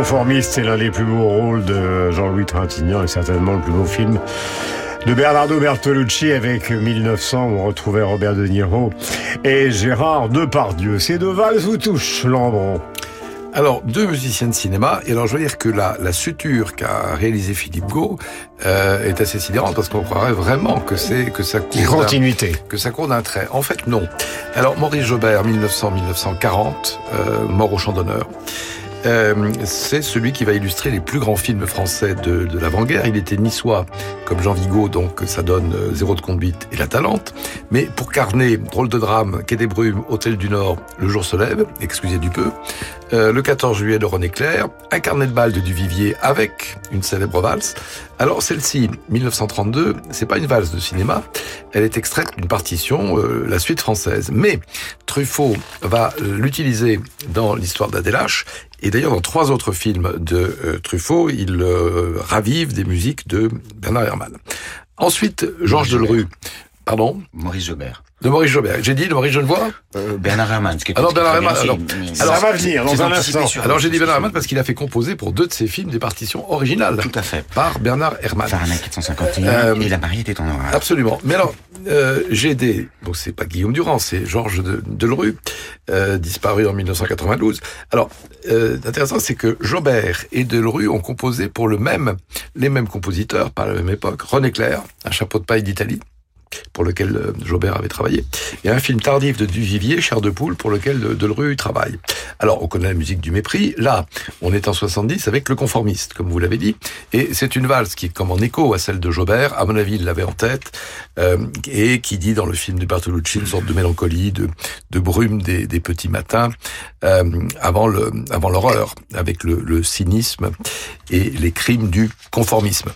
Conformiste, c'est l'un des plus beaux rôles de Jean-Louis Trintignant et certainement le plus beau film de Bernardo Bertolucci avec 1900 où on retrouvait Robert De Niro et Gérard Depardieu. Ces deux valses vous touchent, Lambron. Alors, deux musiciens de cinéma, et alors je veux dire que la, la suture qu'a réalisé Philippe Gau euh, est assez sidérante parce qu'on croirait vraiment que c'est que ça court continuité. que ça court d'un trait. En fait, non. Alors, Maurice Jobert, 1900-1940, euh, mort au champ d'honneur. Euh, c'est celui qui va illustrer les plus grands films français de, de l'avant-guerre. Il était niçois, comme Jean Vigo, donc ça donne euh, Zéro de conduite et La Talente. Mais pour carner Drôle de drame, Quai des Brumes, Hôtel du Nord, Le jour se lève, excusez du peu, euh, le 14 juillet de René Clair, un carnet de balles de Duvivier avec une célèbre valse. Alors celle-ci, 1932, c'est pas une valse de cinéma, elle est extraite d'une partition, euh, la suite française. Mais Truffaut va l'utiliser dans l'histoire d'Adélache et d'ailleurs, dans trois autres films de euh, Truffaut, il euh, ravive des musiques de Bernard Herrmann. Ensuite, Georges Delerue. Pardon? Maurice Jobert. De Maurice Jobert. J'ai dit de Maurice Genevois euh, Bernard Herrmann. Alors Bernard Herrmann. Alors, Ça va venir dans un instant. alors j'ai dit Bernard Herrmann parce qu'il a fait composer pour deux de ses films des partitions originales. Tout à fait. Par Bernard Herrmann. Fahrenheit 451 Euh, et La mariée était en noir. Absolument. Mais alors, euh, j'ai des... Bon, c'est pas Guillaume Durand, c'est Georges de, Delerue, euh, disparu en 1992. Alors, euh, intéressant, c'est que Jobert et Delerue ont composé pour le même, les mêmes compositeurs, par la même époque. René Clair, Un chapeau de paille d'Italie, pour lequel euh, Jobert avait travaillé, et un film tardif de Duvivier, Chair de poule, pour lequel de- Delerue travaille. Alors, on connaît la musique du mépris. Là, on est en 70 avec le conformiste, comme vous l'avez dit, et c'est une valse qui est comme en écho à celle de Jobert. À mon avis, il l'avait en tête, euh, et qui dit dans le film de Bertolucci une sorte de mélancolie, de, brume des, petits matins, euh, avant l'horreur, avec le cynisme et les crimes du conformisme.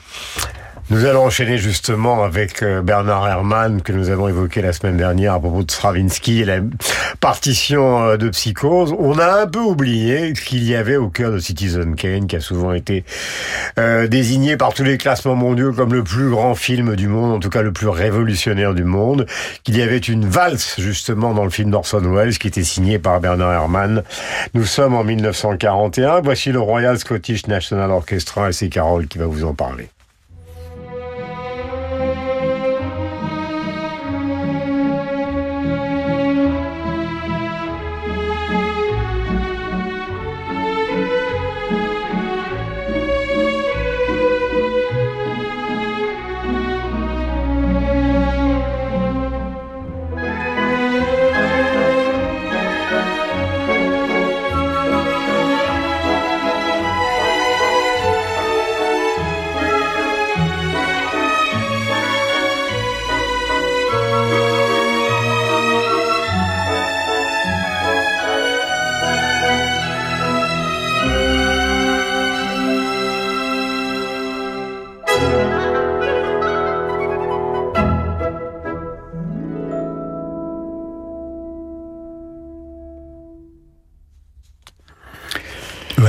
Nous allons enchaîner justement avec euh, Bernard Herrmann que nous avons évoqué la semaine dernière à propos de Stravinsky et la partition euh, de Psychose. On a un peu oublié qu'il y avait au cœur de Citizen Kane, qui a souvent été euh, désigné par tous les classements mondiaux comme le plus grand film du monde, en tout cas le plus révolutionnaire du monde, qu'il y avait une valse justement dans le film d'Orson Welles qui était signé par Bernard Herrmann. Nous sommes en 1941. Voici le Royal Scottish National Orchestra et c'est Carole qui va vous en parler.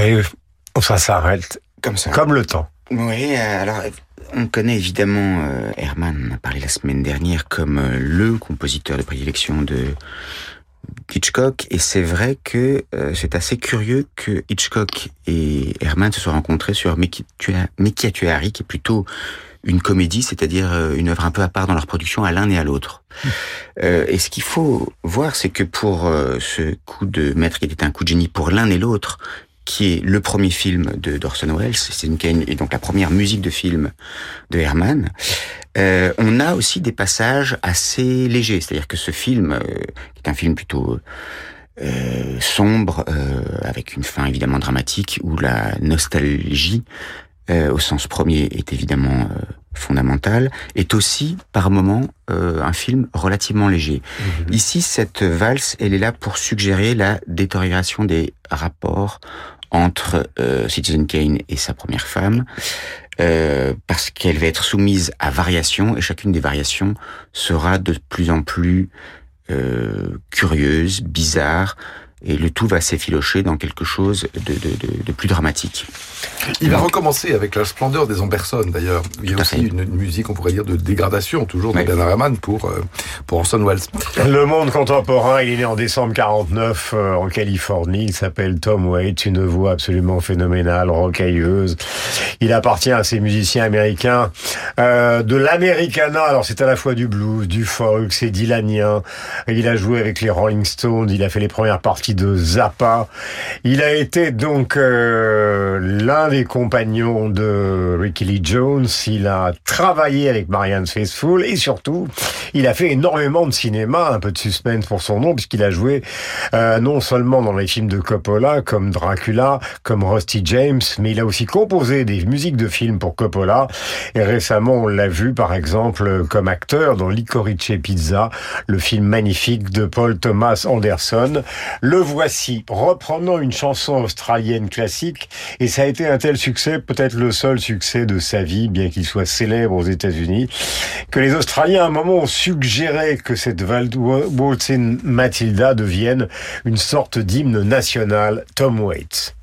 Oui, ça s'arrête. Comme ça. Comme le temps. Oui, euh, alors on connaît évidemment euh, Herman, on a parlé la semaine dernière comme euh, le compositeur de prédilection de Hitchcock, et c'est vrai que euh, c'est assez curieux que Hitchcock et Herman se soient rencontrés sur Mekiatuari, qui est plutôt une comédie, c'est-à-dire une œuvre un peu à part dans leur production à l'un et à l'autre. Euh, et ce qu'il faut voir, c'est que pour euh, ce coup de maître qui était un coup de génie pour l'un et l'autre, qui est le premier film de d'Orson Welles, et donc la première musique de film de Herman. Euh, on a aussi des passages assez légers, c'est-à-dire que ce film, euh, qui est un film plutôt euh, sombre, euh, avec une fin évidemment dramatique, où la nostalgie, euh, au sens premier, est évidemment euh, fondamentale, est aussi par moments euh, un film relativement léger. Ici, cette valse, elle est là pour suggérer la détérioration des rapports entre euh, Citizen Kane et sa première femme, euh, parce qu'elle va être soumise à variations, et chacune des variations sera de plus en plus euh, curieuse, bizarre, et le tout va s'effilocher dans quelque chose de, plus dramatique. Il va recommencer avec la splendeur des Amberson, d'ailleurs. Il y a aussi une, une musique, on pourrait dire, de dégradation, toujours, de Bernard Herrmann pour, euh, pour Orson Welles. Le monde contemporain, il est né en décembre 49 euh, en Californie. Il s'appelle Tom Waits, une voix absolument phénoménale, rocailleuse. Il appartient à ces musiciens américains euh, de l'Americana. Alors c'est à la fois du blues, du folk, c'est dylanien. Il a joué avec les Rolling Stones. Il a fait les premières parties de Zappa. Il a été donc euh, l'un des compagnons de Ricky Lee Jones. Il a travaillé avec Marianne Faithfull et surtout, il a fait énormément de cinéma, un peu de suspense pour son nom, puisqu'il a joué euh, non seulement dans les films de Coppola, comme Dracula, comme Rusty James, mais il a aussi composé des musiques de films pour Coppola. Et récemment, on l'a vu, par exemple, comme acteur dans Licorice Pizza, le film magnifique de Paul Thomas Anderson. Le voici, reprenant une chanson australienne classique, et ça a été un tel succès, peut-être le seul succès de sa vie, bien qu'il soit célèbre aux États-Unis, que les Australiens à un moment ont suggéré que cette Waltzing Matilda devienne une sorte d'hymne national Tom Waits.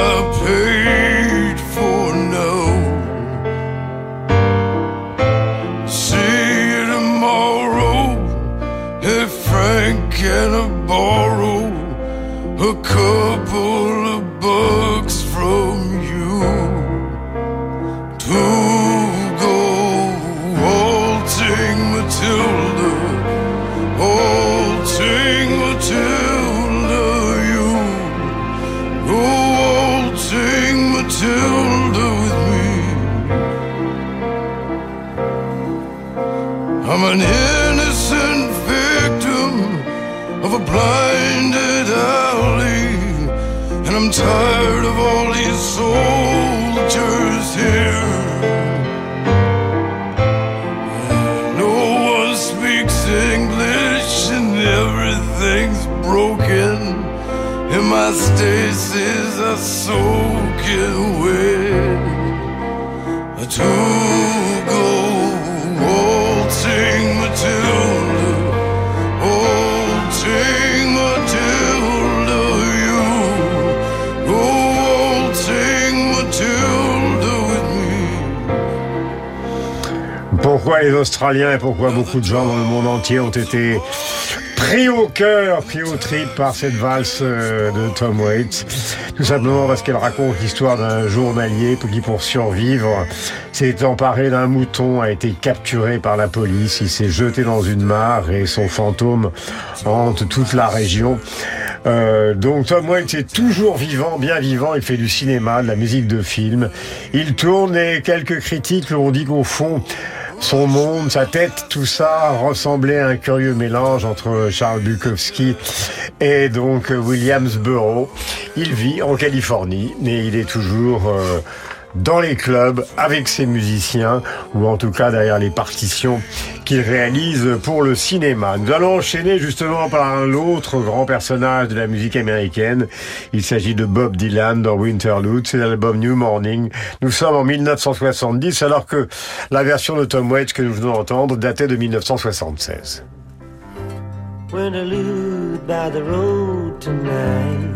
I paid for no? See tomorrow, if Frank can borrow a couple an innocent victim of a blinded alley, and I'm tired of all these soldiers here. No one speaks English and everything's broken. And my stasis are soaking wet. To go Les Australiens et pourquoi beaucoup de gens dans le monde entier ont été pris au cœur, pris au trip par cette valse euh, de Tom Waits Tout simplement parce qu'elle raconte l'histoire d'un journalier qui, pour survivre, s'est emparé d'un mouton, a été capturé par la police, il s'est jeté dans une mare et son fantôme hante toute la région. Euh, donc Tom Waits est toujours vivant, bien vivant, il fait du cinéma, de la musique de film. Il tourne et quelques critiques l'ont dit qu'au fond, son monde, sa tête, tout ça ressemblait à un curieux mélange entre Charles Bukowski et donc Williamsboro. Il vit en Californie, mais il est toujours euh, dans les clubs avec ses musiciens, ou en tout cas derrière les partitions qu'il réalise pour le cinéma. Nous allons enchaîner justement par l'autre grand personnage de la musique américaine. Il s'agit de Bob Dylan dans Winterlude, c'est l'album New Morning. Nous sommes en 1970 alors que la version de Tom Waits que nous venons d'entendre datait de 1976. Winterlude by the road tonight.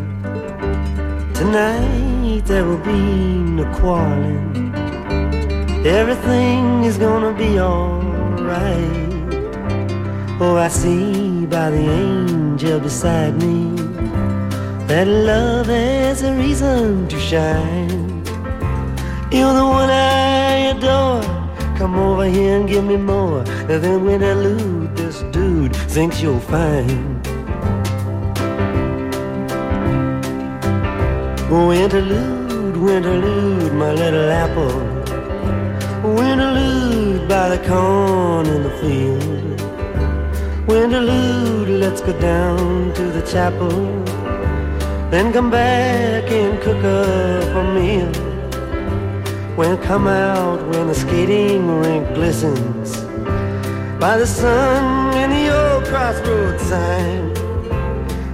Tonight there will be no quarreling. Everything is gonna be alright. Oh, I see by the angel beside me that love has a reason to shine. You're the one I adore. Come over here and give me more than Winterlude. This dude thinks you'll find. Winterlude, winterlude, my little apple. Winterlude by the corn in the field. Winterlude, let's go down to the chapel. Then come back and cook up a meal. When come out when the skating rink glistens by the sun and the old crossroads sign.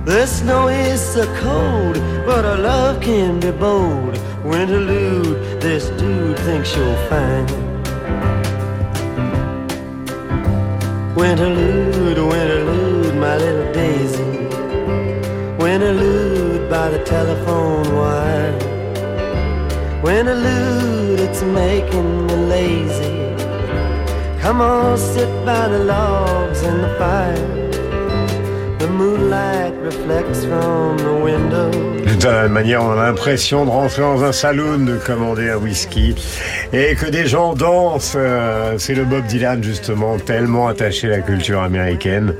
The snow is so cold, but our love can be bold. when to Winterlude, this dude thinks you'll find. Winterlude, winterlude, my little daisy. Winterlude by by the telephone wire. Lose, it's making me lazy. Come on, sit by the logs and the fire. The moonlight De la même manière, on a l'impression de rentrer dans un saloon, de commander un whisky et que des gens dansent. Euh, C'est le Bob Dylan, justement, tellement attaché à la culture américaine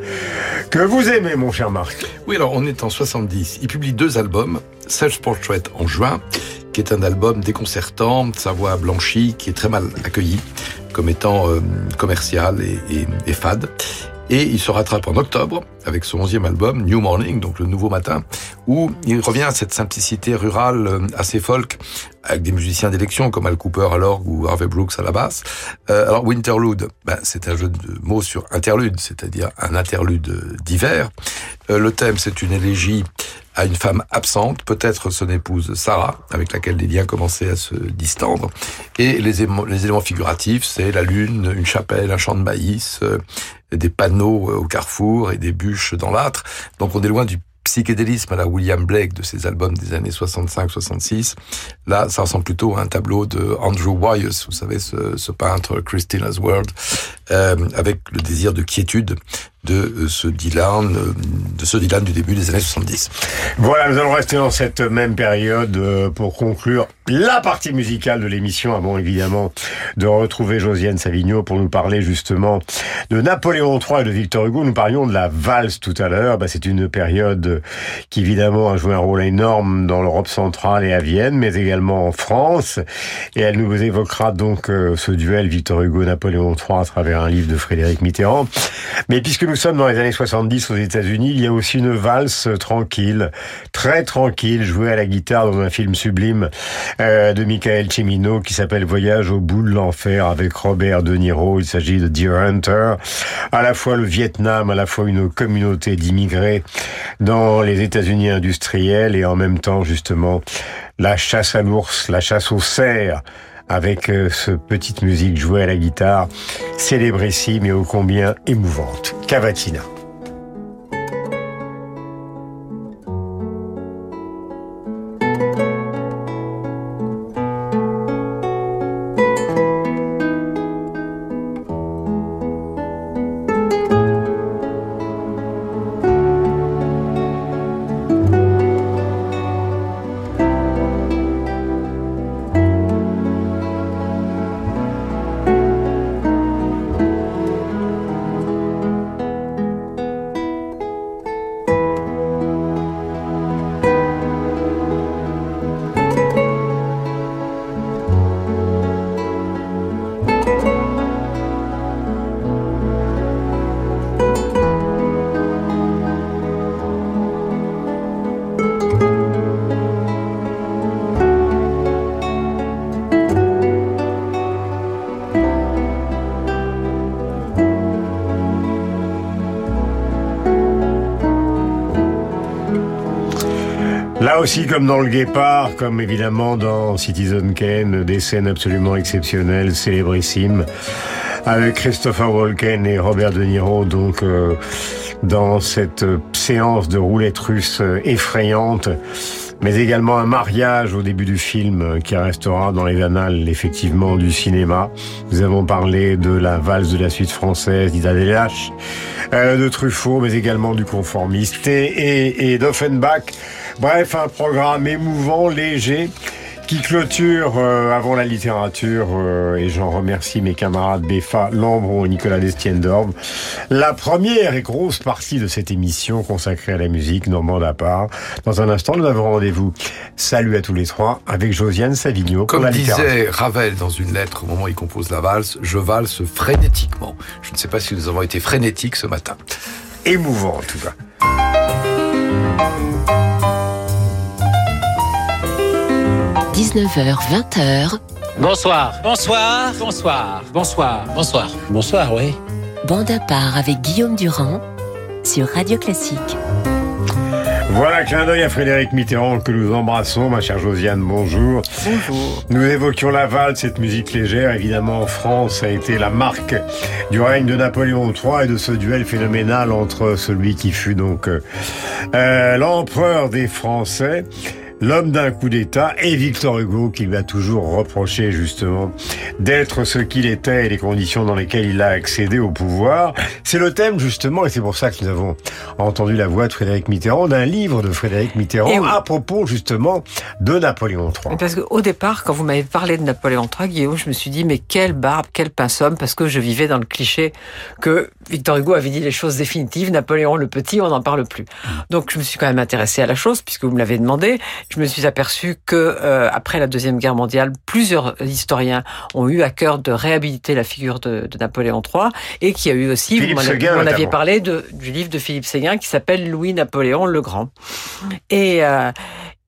que vous aimez, mon cher Marc. Oui, alors on est en 70. Il publie deux albums, Self Portrait en juin, qui est un album déconcertant, sa voix blanchie, qui est très mal accueillie comme étant euh, commercial et, et, et fade. Et il se rattrape en octobre avec son onzième album, New Morning, donc le nouveau matin, où il revient à cette simplicité rurale euh, assez folk, avec des musiciens d'élection comme Al Cooper à l'orgue ou Harvey Brooks à la basse. Euh, alors Winterlude, ben, c'est un jeu de mots sur interlude, c'est-à-dire un interlude d'hiver. Euh, le thème, c'est une élégie à une femme absente, peut-être son épouse Sarah, avec laquelle les liens commençaient à se distendre. Et les, éléments figuratifs, c'est la lune, une chapelle, un champ de maïs, des panneaux euh, au carrefour et des bûches dans l'âtre. Donc on est loin du psychédélisme à la William Blake de ses albums des années 65-66. Là, ça ressemble plutôt à un tableau de Andrew Wyeth, vous savez, ce, ce peintre Christina's World, euh, avec le désir de quiétude de euh, ce Dylan, euh, de ce Dylan du début des années 70. Voilà, nous allons rester dans cette même période euh, pour conclure la partie musicale de l'émission, avant évidemment de retrouver Josiane Savigno pour nous parler justement de Napoléon III et de Victor Hugo. Nous parlions de la valse tout à l'heure. Bah, c'est une période qui évidemment a joué un rôle énorme dans l'Europe centrale et à Vienne, mais également en France. Et elle nous évoquera donc ce duel Victor Hugo-Napoléon III à travers un livre de Frédéric Mitterrand. Mais puisque nous sommes dans les années 70 aux États-Unis, il y a aussi une valse tranquille, très tranquille, jouée à la guitare dans un film sublime euh, de Michael Cimino qui s'appelle Voyage au bout de l'enfer avec Robert De Niro. Il s'agit de Deer Hunter. À la fois le Vietnam, à la fois une communauté d'immigrés dans les États-Unis industriels et en même temps justement la chasse à l'ours, la chasse au cerf avec euh, ce petite musique jouée à la guitare, célébrissime et ô combien émouvante. Cavatina. Aussi, comme dans Le Guépard, comme évidemment dans Citizen Kane, des scènes absolument exceptionnelles, célébrissimes, avec Christopher Walken et Robert De Niro, donc euh, dans cette euh, séance de roulette russe euh, effrayante, mais également un mariage au début du film euh, qui restera dans les annales effectivement du cinéma. Nous avons parlé de la valse de la suite française d'Ida Delache, de Truffaut, mais également du conformiste et, et d'Offenbach. Bref, un programme émouvant, léger, qui clôture euh, avant la littérature, euh, et j'en remercie mes camarades Béfa, Lambron et Nicolas Destiendorf, la première et grosse partie de cette émission consacrée à la musique, normande à part. Dans un instant, nous avons rendez-vous. Salut à tous les trois, avec Josiane Savigno pour Comme la littérature. disait Ravel dans une lettre au moment où il compose la valse, je valse frénétiquement. Je ne sais pas si nous avons été frénétiques ce matin. Émouvant en tout cas. 19h, 20h. Bonsoir. Bonsoir. Bonsoir. Bonsoir. Bonsoir. Bonsoir, oui. Bande à part avec Guillaume Durand sur Radio Classique. Voilà, clin d'œil à Frédéric Mitterrand que nous embrassons. Ma chère Josiane, bonjour. Bonjour. Nous évoquions la valse, cette musique légère. Évidemment, en France, a été la marque du règne de Napoléon III et de ce duel phénoménal entre celui qui fut donc euh, euh, l'empereur des Français l'homme d'un coup d'État et Victor Hugo qui lui a toujours reproché justement d'être ce qu'il était et les conditions dans lesquelles il a accédé au pouvoir. C'est le thème justement et c'est pour ça que nous avons entendu la voix de Frédéric Mitterrand d'un livre de Frédéric Mitterrand oui. à propos justement de Napoléon III. Parce qu'au départ, quand vous m'avez parlé de Napoléon III, Guillaume, je me suis dit, mais quelle barbe, quel pinceau, parce que je vivais dans le cliché que Victor Hugo avait dit les choses définitives, Napoléon le Petit, on n'en parle plus. Donc je me suis quand même intéressé à la chose, puisque vous me l'avez demandé. Je me suis aperçu que euh, après la Deuxième Guerre mondiale, plusieurs historiens ont eu à cœur de réhabiliter la figure de, de Napoléon III, et qu'il y a eu aussi, Philippe vous m'en aviez parlé de, du livre de Philippe Séguin qui s'appelle Louis-Napoléon le Grand. Et, euh,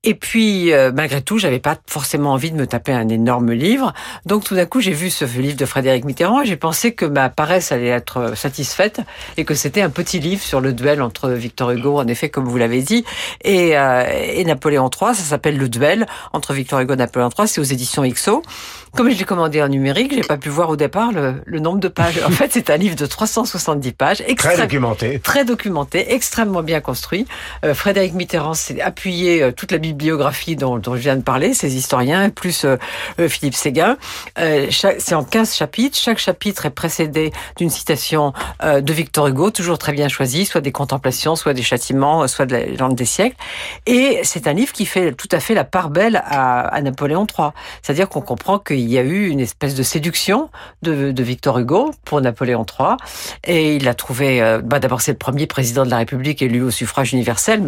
et puis, euh, malgré tout, j'avais pas forcément envie de me taper un énorme livre. Donc, tout d'un coup, j'ai vu ce livre de Frédéric Mitterrand et j'ai pensé que ma paresse allait être euh, satisfaite et que c'était un petit livre sur le duel entre Victor Hugo, en effet, comme vous l'avez dit, et, euh, et Napoléon III. Ça s'appelle Le duel entre Victor Hugo et Napoléon III. C'est aux éditions IXO. Comme je l'ai commandé en numérique, j'ai pas pu voir au départ le, le nombre de pages. En fait, c'est un livre de 370 pages. Très documenté. très documenté, extrêmement bien construit. Euh, Frédéric Mitterrand s'est appuyé euh, toute la bibliographie dont, dont je viens de parler, ces historiens, plus euh, Philippe Séguin. C'est en 15 chapitres. Chaque chapitre est précédé d'une citation de Victor Hugo, toujours très bien choisie, soit des contemplations, soit des châtiments, soit de la légende des siècles. Et c'est un livre qui fait tout à fait la part belle à, à Napoléon III. C'est-à-dire qu'on comprend qu'il y a eu une espèce de séduction de, Victor Hugo pour Napoléon III. Et il l'a trouvé, euh, bah d'abord c'est le premier président de la République élu au suffrage universel,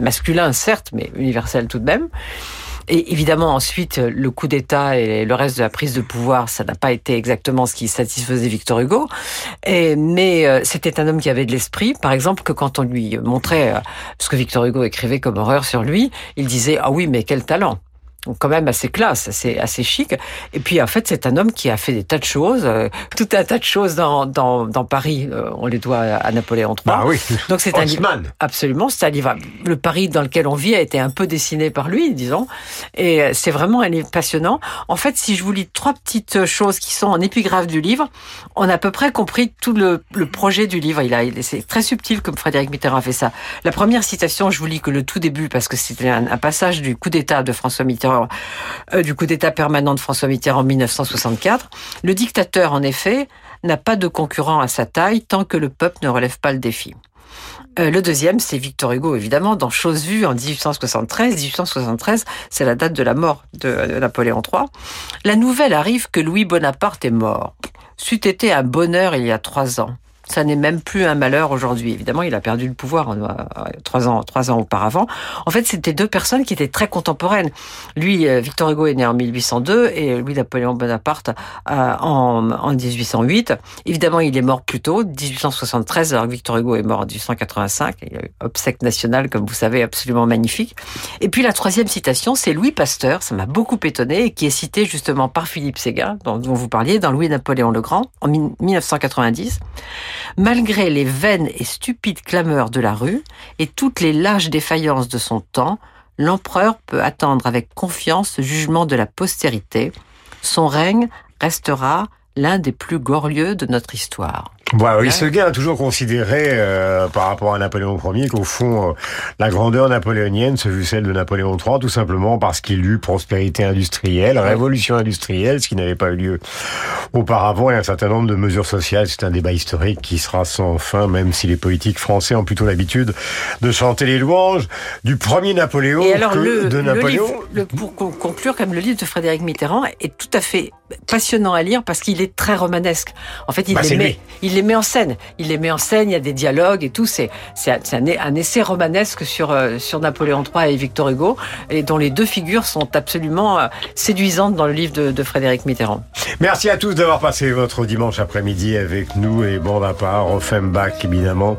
masculin certes, mais universel tout de même. Et évidemment, ensuite, le coup d'État et le reste de la prise de pouvoir, ça n'a pas été exactement ce qui satisfaisait Victor Hugo. Mais euh, c'était un homme qui avait de l'esprit. Par exemple, que quand on lui montrait euh, ce que Victor Hugo écrivait comme horreur sur lui, il disait ah oui, mais quel talent. Donc quand même assez classe, assez, assez chic. Et puis en fait, c'est un homme qui a fait des tas de choses, euh, tout un tas de choses dans, dans, dans Paris. euh, on les doit à Napoléon III. Bah oui. Donc c'est un livre. Absolument, c'est un livre. Le Paris dans lequel on vit a été un peu dessiné par lui, disons. Et euh, c'est vraiment un livre passionnant. En fait, si je vous lis trois petites choses qui sont en épigraphe du livre, on a à peu près compris tout le, le projet du livre. Il a, c'est très subtil comme Frédéric Mitterrand a fait ça. La première citation, je vous lis que le tout début parce que c'était un, un passage du coup d'État de François Mitterrand, euh, du coup d'État permanent de François Mitterrand en 1964. Le dictateur, en effet, n'a pas de concurrent à sa taille tant que le peuple ne relève pas le défi. Euh, le deuxième, c'est Victor Hugo, évidemment, dans Chose vue en 1873. 1873, c'est la date de la mort de, de Napoléon III. La nouvelle arrive que Louis Bonaparte est mort. C'eût été un bonheur il y a trois ans. Ça n'est même plus un malheur aujourd'hui. Évidemment, il a perdu le pouvoir euh, trois ans, trois ans auparavant. En fait, c'était deux personnes qui étaient très contemporaines. Lui, euh, Victor Hugo est né en 1802 et Louis-Napoléon Bonaparte euh, en, en 1808. Évidemment, il est mort plus tôt, 1873, alors que Victor Hugo est mort en 1885. Il obsèque nationale, comme vous savez, absolument magnifique. Et puis la troisième citation, c'est Louis Pasteur, ça m'a beaucoup étonné, qui est cité justement par Philippe Séguin, dont, dont vous parliez, dans Louis-Napoléon le Grand, en 1990. Malgré les vaines et stupides clameurs de la rue et toutes les lâches défaillances de son temps, l'empereur peut attendre avec confiance le jugement de la postérité. Son règne restera l'un des plus glorieux de notre histoire. Bah oui, ce gars a toujours considéré, euh, par rapport à Napoléon Ier, qu'au fond, euh, la grandeur napoléonienne se fut celle de Napoléon III, tout simplement parce qu'il eut prospérité industrielle, révolution industrielle, ce qui n'avait pas eu lieu auparavant, et un certain nombre de mesures sociales. C'est un débat historique qui sera sans fin, même si les politiques français ont plutôt l'habitude de chanter les louanges du premier Napoléon Et alors, que le, de le Napoléon. livre, le- pour con- conclure, comme le livre de Frédéric Mitterrand est tout à fait passionnant à lire parce qu'il est très romanesque. En fait, il, Bah, les c'est met, lui. il les met en scène. Il les met en scène, il y a des dialogues et tout. C'est, un- un, essai romanesque sur, euh, sur Napoléon III et Victor Hugo, et dont les deux figures sont absolument euh, séduisantes dans le livre de, de Frédéric Mitterrand. Merci à tous d'avoir passé votre dimanche après-midi avec nous et bande à part, Offenbach évidemment,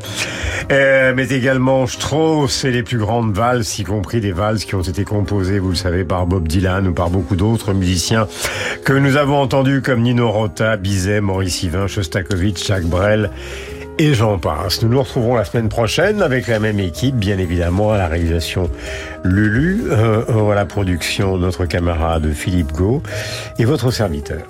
Euh, mais également Strauss et les plus grandes valses, y compris des valses qui ont été composées, vous le savez, par Bob Dylan ou par beaucoup d'autres musiciens que nous avons entendus comme Nino Rota, Bizet, Maurice Yvain, Shostakovich, Jacques Brel Et j'en passe. Nous nous retrouverons la semaine prochaine avec la même équipe, bien évidemment, à la réalisation Lulu, euh, à la production notre camarade Philippe Gau et votre serviteur.